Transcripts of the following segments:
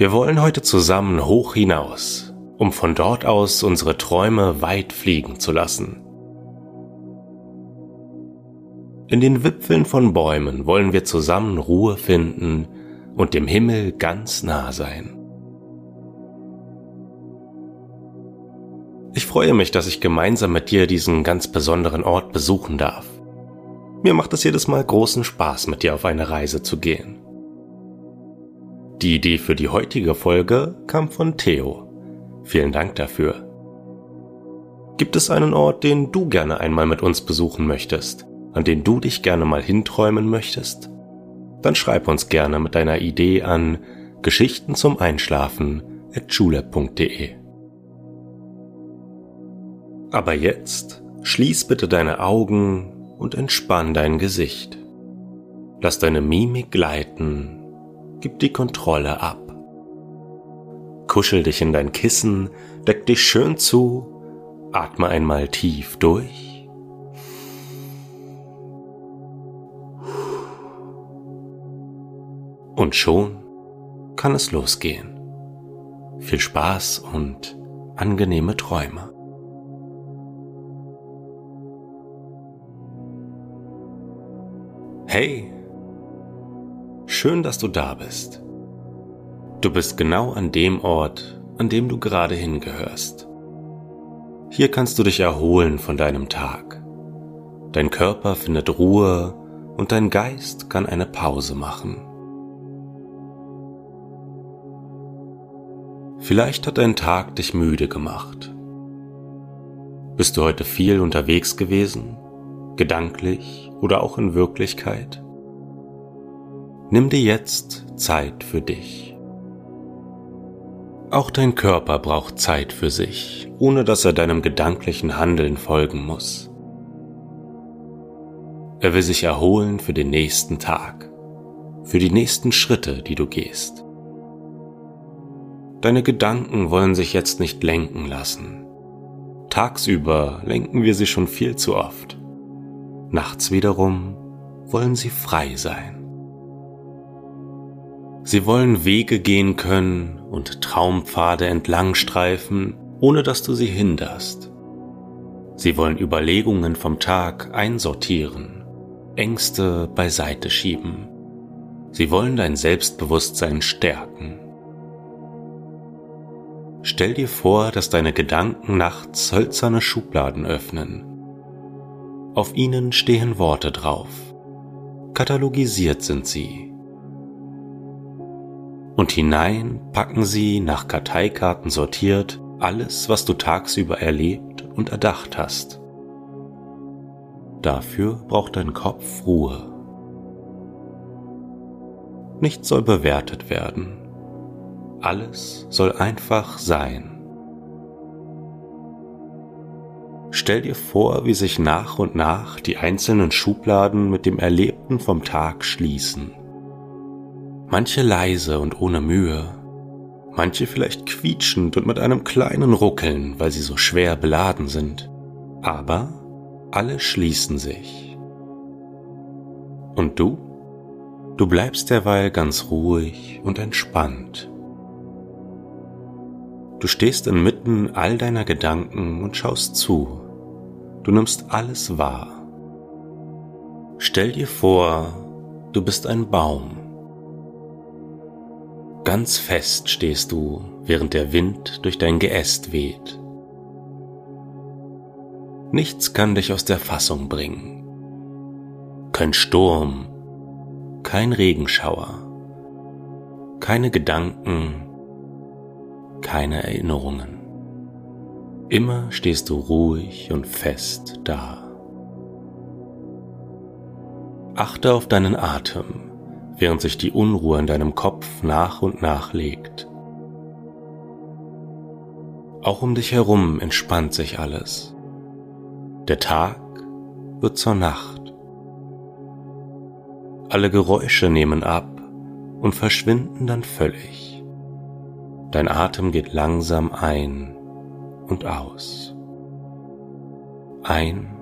Wir wollen heute zusammen hoch hinaus, um von dort aus unsere Träume weit fliegen zu lassen. In den Wipfeln von Bäumen wollen wir zusammen Ruhe finden und dem Himmel ganz nah sein. Ich freue mich, dass ich gemeinsam mit dir diesen ganz besonderen Ort besuchen darf. Mir macht es jedes Mal großen Spaß, mit dir auf eine Reise zu gehen. Die Idee für die heutige Folge kam von Theo. Vielen Dank dafür. Gibt es einen Ort, den du gerne einmal mit uns besuchen möchtest, an den du dich gerne mal hinträumen möchtest? Dann schreib uns gerne mit deiner Idee an Geschichten zum Einschlafen at schule.de. Aber jetzt schließ bitte deine Augen und entspann dein Gesicht. Lass deine Mimik gleiten gib die Kontrolle ab. Kuschel dich in dein Kissen, deck dich schön zu, atme einmal tief durch. Und schon kann es losgehen. Viel Spaß und angenehme Träume. Hey, Schön, dass du da bist. Du bist genau an dem Ort, an dem du gerade hingehörst. Hier kannst du dich erholen von deinem Tag. Dein Körper findet Ruhe und dein Geist kann eine Pause machen. Vielleicht hat dein Tag dich müde gemacht. Bist du heute viel unterwegs gewesen, gedanklich oder auch in Wirklichkeit? Nimm dir jetzt Zeit für dich. Auch dein Körper braucht Zeit für sich, ohne dass er deinem gedanklichen Handeln folgen muss. Er will sich erholen für den nächsten Tag, für die nächsten Schritte, die du gehst. Deine Gedanken wollen sich jetzt nicht lenken lassen. Tagsüber lenken wir sie schon viel zu oft. Nachts wiederum wollen sie frei sein. Sie wollen Wege gehen können und Traumpfade entlangstreifen, ohne dass du sie hinderst. Sie wollen Überlegungen vom Tag einsortieren, Ängste beiseite schieben. Sie wollen dein Selbstbewusstsein stärken. Stell dir vor, dass deine Gedanken nachts hölzerne Schubladen öffnen. Auf ihnen stehen Worte drauf. Katalogisiert sind sie und hinein packen sie nach Karteikarten sortiert alles, was du tagsüber erlebt und erdacht hast. Dafür braucht dein Kopf Ruhe. Nichts soll bewertet werden. Alles soll einfach sein. Stell dir vor, wie sich nach und nach die einzelnen Schubladen mit dem Erlebten vom Tag schließen manche leise und ohne Mühe, manche vielleicht quietschend und mit einem kleinen Ruckeln, weil sie so schwer beladen sind, aber alle schließen sich. Und du? Du bleibst derweil ganz ruhig und entspannt. Du stehst inmitten all deiner Gedanken und schaust zu. Du nimmst alles wahr. Stell dir vor, du bist ein Baum Ganz fest stehst du, während der Wind durch dein Geäst weht. Nichts kann dich aus der Fassung bringen. Kein Sturm, kein Regenschauer, keine Gedanken, keine Erinnerungen. Immer stehst du ruhig und fest da. Achte auf deinen Atem, während sich die Unruhe in deinem Kopf nach und nach legt. Auch um dich herum entspannt sich alles. Der Tag wird zur Nacht. Alle Geräusche nehmen ab und verschwinden dann völlig. Dein Atem geht langsam ein und aus. Ein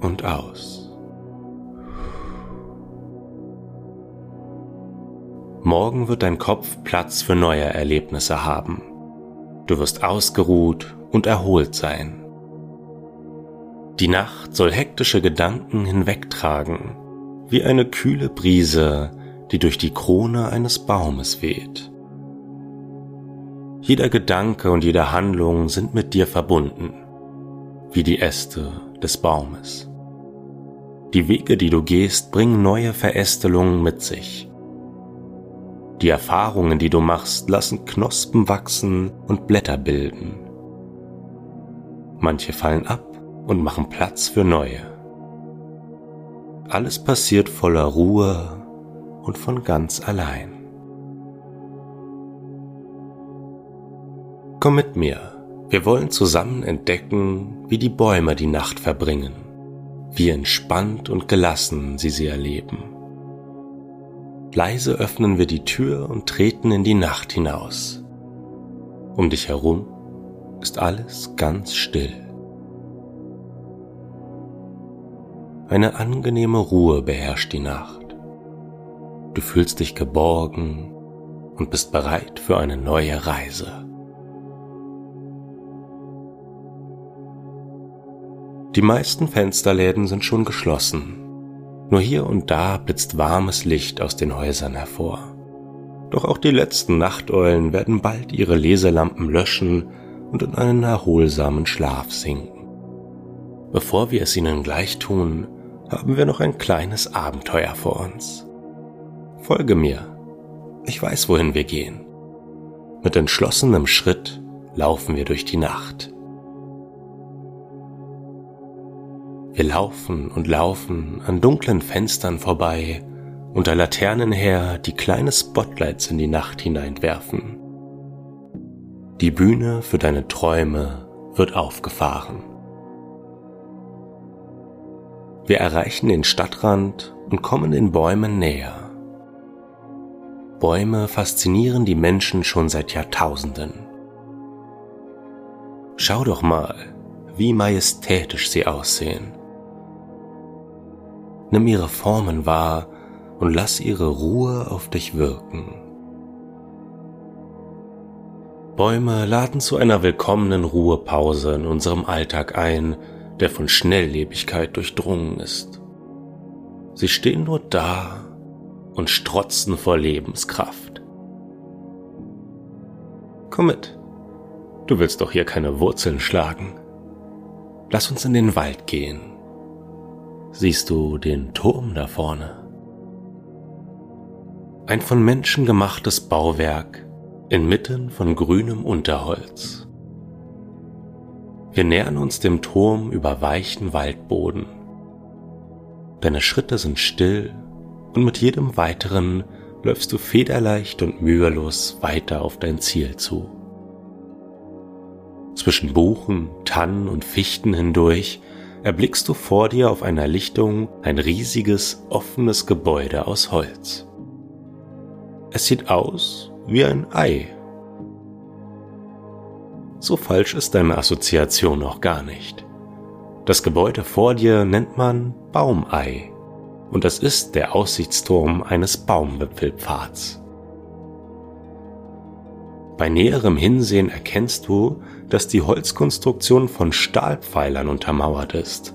und aus. Morgen wird dein Kopf Platz für neue Erlebnisse haben. Du wirst ausgeruht und erholt sein. Die Nacht soll hektische Gedanken hinwegtragen, wie eine kühle Brise, die durch die Krone eines Baumes weht. Jeder Gedanke und jede Handlung sind mit dir verbunden, wie die Äste des Baumes. Die Wege, die du gehst, bringen neue Verästelungen mit sich. Die Erfahrungen, die du machst, lassen Knospen wachsen und Blätter bilden. Manche fallen ab und machen Platz für neue. Alles passiert voller Ruhe und von ganz allein. Komm mit mir, wir wollen zusammen entdecken, wie die Bäume die Nacht verbringen wie entspannt und gelassen sie sie erleben. Leise öffnen wir die Tür und treten in die Nacht hinaus. Um dich herum ist alles ganz still. Eine angenehme Ruhe beherrscht die Nacht. Du fühlst dich geborgen und bist bereit für eine neue Reise. Die meisten Fensterläden sind schon geschlossen. Nur hier und da blitzt warmes Licht aus den Häusern hervor. Doch auch die letzten Nachteulen werden bald ihre Leselampen löschen und in einen erholsamen Schlaf sinken. Bevor wir es ihnen gleich tun, haben wir noch ein kleines Abenteuer vor uns. Folge mir. Ich weiß, wohin wir gehen. Mit entschlossenem Schritt laufen wir durch die Nacht. Wir laufen und laufen an dunklen Fenstern vorbei, unter Laternen her, die kleine Spotlights in die Nacht hineinwerfen. Die Bühne für deine Träume wird aufgefahren. Wir erreichen den Stadtrand und kommen den Bäumen näher. Bäume faszinieren die Menschen schon seit Jahrtausenden. Schau doch mal, wie majestätisch sie aussehen. Nimm ihre Formen wahr und lass ihre Ruhe auf dich wirken. Bäume laden zu einer willkommenen Ruhepause in unserem Alltag ein, der von Schnelllebigkeit durchdrungen ist. Sie stehen nur da und strotzen vor Lebenskraft. Komm mit, du willst doch hier keine Wurzeln schlagen. Lass uns in den Wald gehen siehst du den Turm da vorne. Ein von Menschen gemachtes Bauwerk inmitten von grünem Unterholz. Wir nähern uns dem Turm über weichen Waldboden. Deine Schritte sind still und mit jedem weiteren läufst du federleicht und mühelos weiter auf dein Ziel zu. Zwischen Buchen, Tannen und Fichten hindurch erblickst du vor dir auf einer Lichtung ein riesiges, offenes Gebäude aus Holz. Es sieht aus wie ein Ei. So falsch ist deine Assoziation auch gar nicht. Das Gebäude vor dir nennt man Baumei und es ist der Aussichtsturm eines Baumwipfelpfads. Bei näherem Hinsehen erkennst du, dass die Holzkonstruktion von Stahlpfeilern untermauert ist.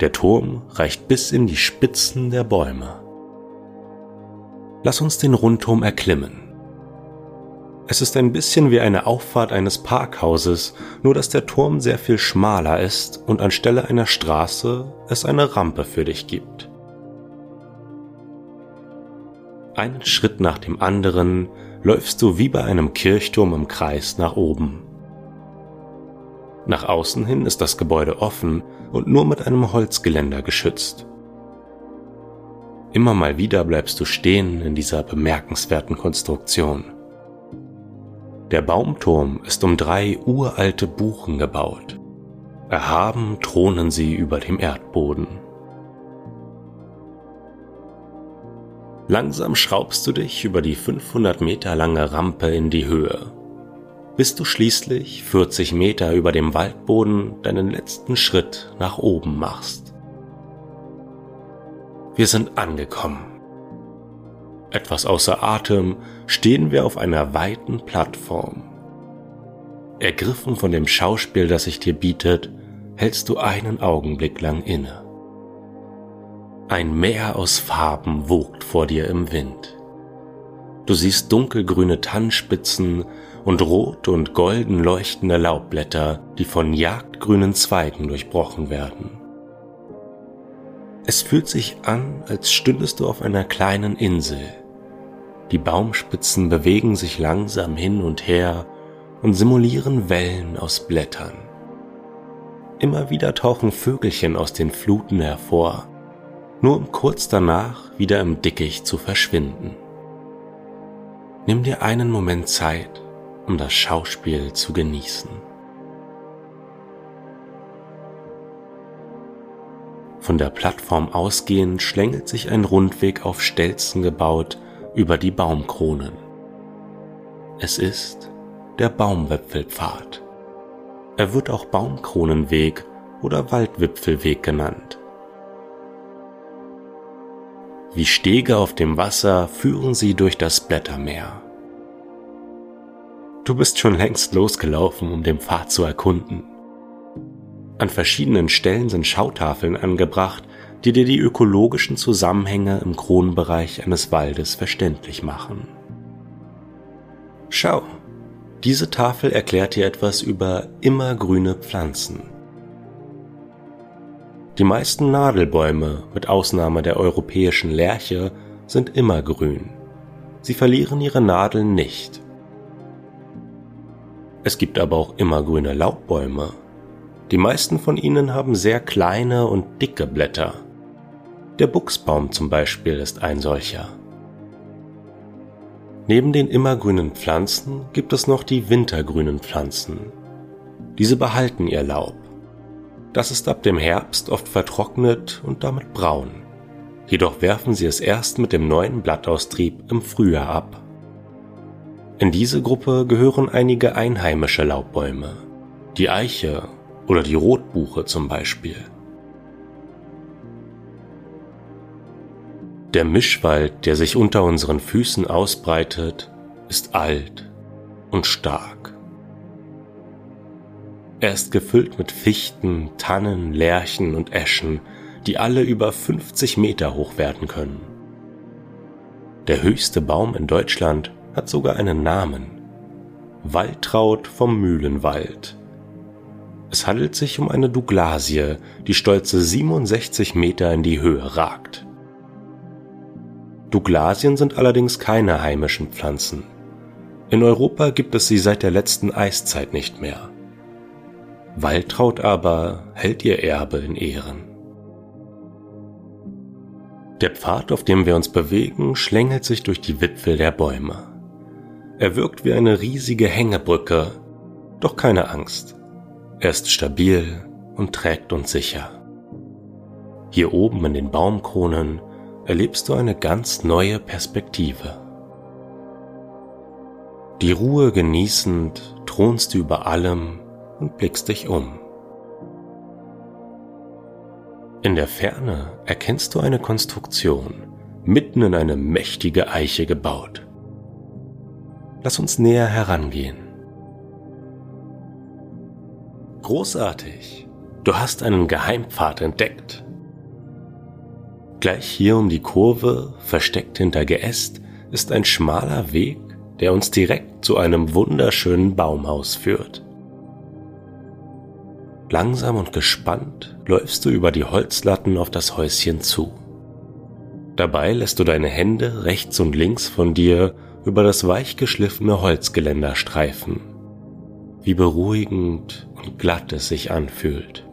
Der Turm reicht bis in die Spitzen der Bäume. Lass uns den Rundturm erklimmen. Es ist ein bisschen wie eine Auffahrt eines Parkhauses, nur dass der Turm sehr viel schmaler ist und anstelle einer Straße es eine Rampe für dich gibt. Einen Schritt nach dem anderen läufst du wie bei einem Kirchturm im Kreis nach oben. Nach außen hin ist das Gebäude offen und nur mit einem Holzgeländer geschützt. Immer mal wieder bleibst du stehen in dieser bemerkenswerten Konstruktion. Der Baumturm ist um drei uralte Buchen gebaut. Erhaben thronen sie über dem Erdboden. Langsam schraubst du dich über die 500 Meter lange Rampe in die Höhe bis du schließlich 40 Meter über dem Waldboden deinen letzten Schritt nach oben machst. Wir sind angekommen. Etwas außer Atem stehen wir auf einer weiten Plattform. Ergriffen von dem Schauspiel, das sich dir bietet, hältst du einen Augenblick lang inne. Ein Meer aus Farben wogt vor dir im Wind. Du siehst dunkelgrüne Tannenspitzen und rot und golden leuchtende Laubblätter, die von jagdgrünen Zweigen durchbrochen werden. Es fühlt sich an, als stündest du auf einer kleinen Insel. Die Baumspitzen bewegen sich langsam hin und her und simulieren Wellen aus Blättern. Immer wieder tauchen Vögelchen aus den Fluten hervor, nur um kurz danach wieder im Dickicht zu verschwinden. Nimm dir einen Moment Zeit um das Schauspiel zu genießen. Von der Plattform ausgehend schlängelt sich ein Rundweg auf Stelzen gebaut über die Baumkronen. Es ist der Baumwipfelpfad. Er wird auch Baumkronenweg oder Waldwipfelweg genannt. Wie Stege auf dem Wasser führen sie durch das Blättermeer. Du bist schon längst losgelaufen, um den Pfad zu erkunden. An verschiedenen Stellen sind Schautafeln angebracht, die dir die ökologischen Zusammenhänge im Kronenbereich eines Waldes verständlich machen. Schau, diese Tafel erklärt dir etwas über immergrüne Pflanzen. Die meisten Nadelbäume, mit Ausnahme der europäischen Lärche, sind immergrün. Sie verlieren ihre Nadeln nicht. Es gibt aber auch immergrüne Laubbäume. Die meisten von ihnen haben sehr kleine und dicke Blätter. Der Buchsbaum zum Beispiel ist ein solcher. Neben den immergrünen Pflanzen gibt es noch die wintergrünen Pflanzen. Diese behalten ihr Laub. Das ist ab dem Herbst oft vertrocknet und damit braun. Jedoch werfen sie es erst mit dem neuen Blattaustrieb im Frühjahr ab. In diese Gruppe gehören einige einheimische Laubbäume, die Eiche oder die Rotbuche zum Beispiel. Der Mischwald, der sich unter unseren Füßen ausbreitet, ist alt und stark. Er ist gefüllt mit Fichten, Tannen, Lärchen und Eschen, die alle über 50 Meter hoch werden können. Der höchste Baum in Deutschland hat sogar einen Namen. Waltraud vom Mühlenwald. Es handelt sich um eine Douglasie, die stolze 67 Meter in die Höhe ragt. Douglasien sind allerdings keine heimischen Pflanzen. In Europa gibt es sie seit der letzten Eiszeit nicht mehr. Waltraud aber hält ihr Erbe in Ehren. Der Pfad, auf dem wir uns bewegen, schlängelt sich durch die Wipfel der Bäume. Er wirkt wie eine riesige Hängebrücke, doch keine Angst. Er ist stabil und trägt uns sicher. Hier oben in den Baumkronen erlebst du eine ganz neue Perspektive. Die Ruhe genießend thronst du über allem und blickst dich um. In der Ferne erkennst du eine Konstruktion, mitten in eine mächtige Eiche gebaut. Lass uns näher herangehen. Großartig. Du hast einen Geheimpfad entdeckt. Gleich hier um die Kurve, versteckt hinter Geäst, ist ein schmaler Weg, der uns direkt zu einem wunderschönen Baumhaus führt. Langsam und gespannt läufst du über die Holzlatten auf das Häuschen zu. Dabei lässt du deine Hände rechts und links von dir über das weich geschliffene Holzgeländer streifen. Wie beruhigend und glatt es sich anfühlt.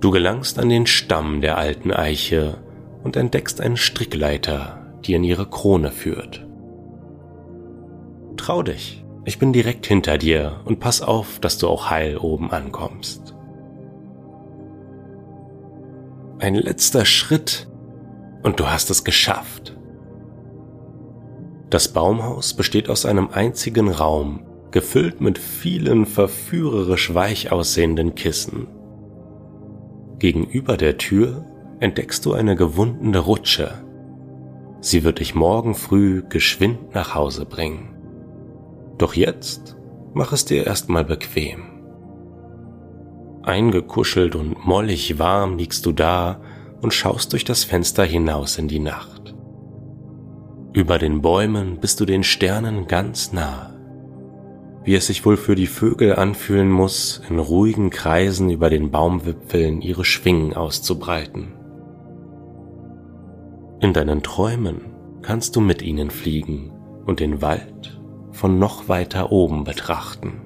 Du gelangst an den Stamm der alten Eiche und entdeckst eine Strickleiter, die in ihre Krone führt. Trau dich, ich bin direkt hinter dir und pass auf, dass du auch heil oben ankommst. Ein letzter Schritt und du hast es geschafft. Das Baumhaus besteht aus einem einzigen Raum, gefüllt mit vielen verführerisch weich aussehenden Kissen. Gegenüber der Tür entdeckst du eine gewundene Rutsche. Sie wird dich morgen früh geschwind nach Hause bringen. Doch jetzt mach es dir erstmal bequem. Eingekuschelt und mollig warm liegst du da und schaust durch das Fenster hinaus in die Nacht. Über den Bäumen bist du den Sternen ganz nah. Wie es sich wohl für die Vögel anfühlen muss, in ruhigen Kreisen über den Baumwipfeln ihre Schwingen auszubreiten. In deinen Träumen kannst du mit ihnen fliegen und den Wald von noch weiter oben betrachten.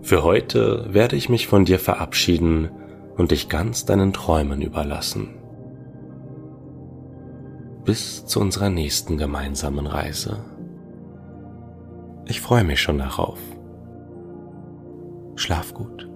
Für heute werde ich mich von dir verabschieden und dich ganz deinen Träumen überlassen. Bis zu unserer nächsten gemeinsamen Reise. Ich freue mich schon darauf. Schlaf gut.